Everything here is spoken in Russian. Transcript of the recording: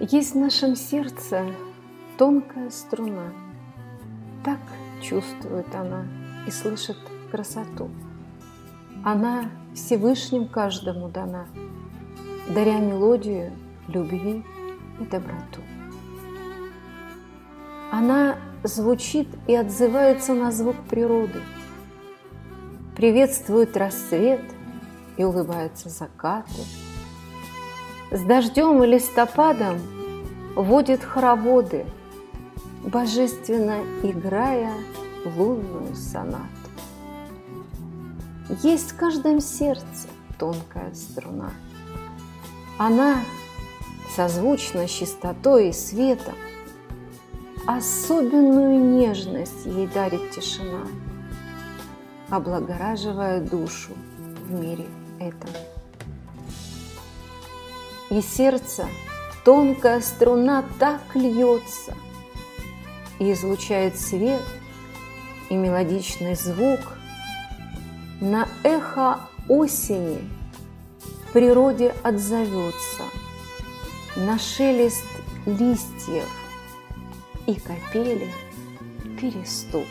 Есть в нашем сердце тонкая струна. Так чувствует она и слышит красоту. Она Всевышним каждому дана, даря мелодию любви и доброту. Она звучит и отзывается на звук природы, приветствует рассвет и улыбаются закаты – с дождем и листопадом водит хороводы, Божественно играя лунную сонату. Есть в каждом сердце тонкая струна. Она созвучна чистотой и светом, Особенную нежность ей дарит тишина, Облагораживая душу в мире этом и сердце тонкая струна так льется и излучает свет и мелодичный звук на эхо осени в природе отзовется на шелест листьев и капели перестук.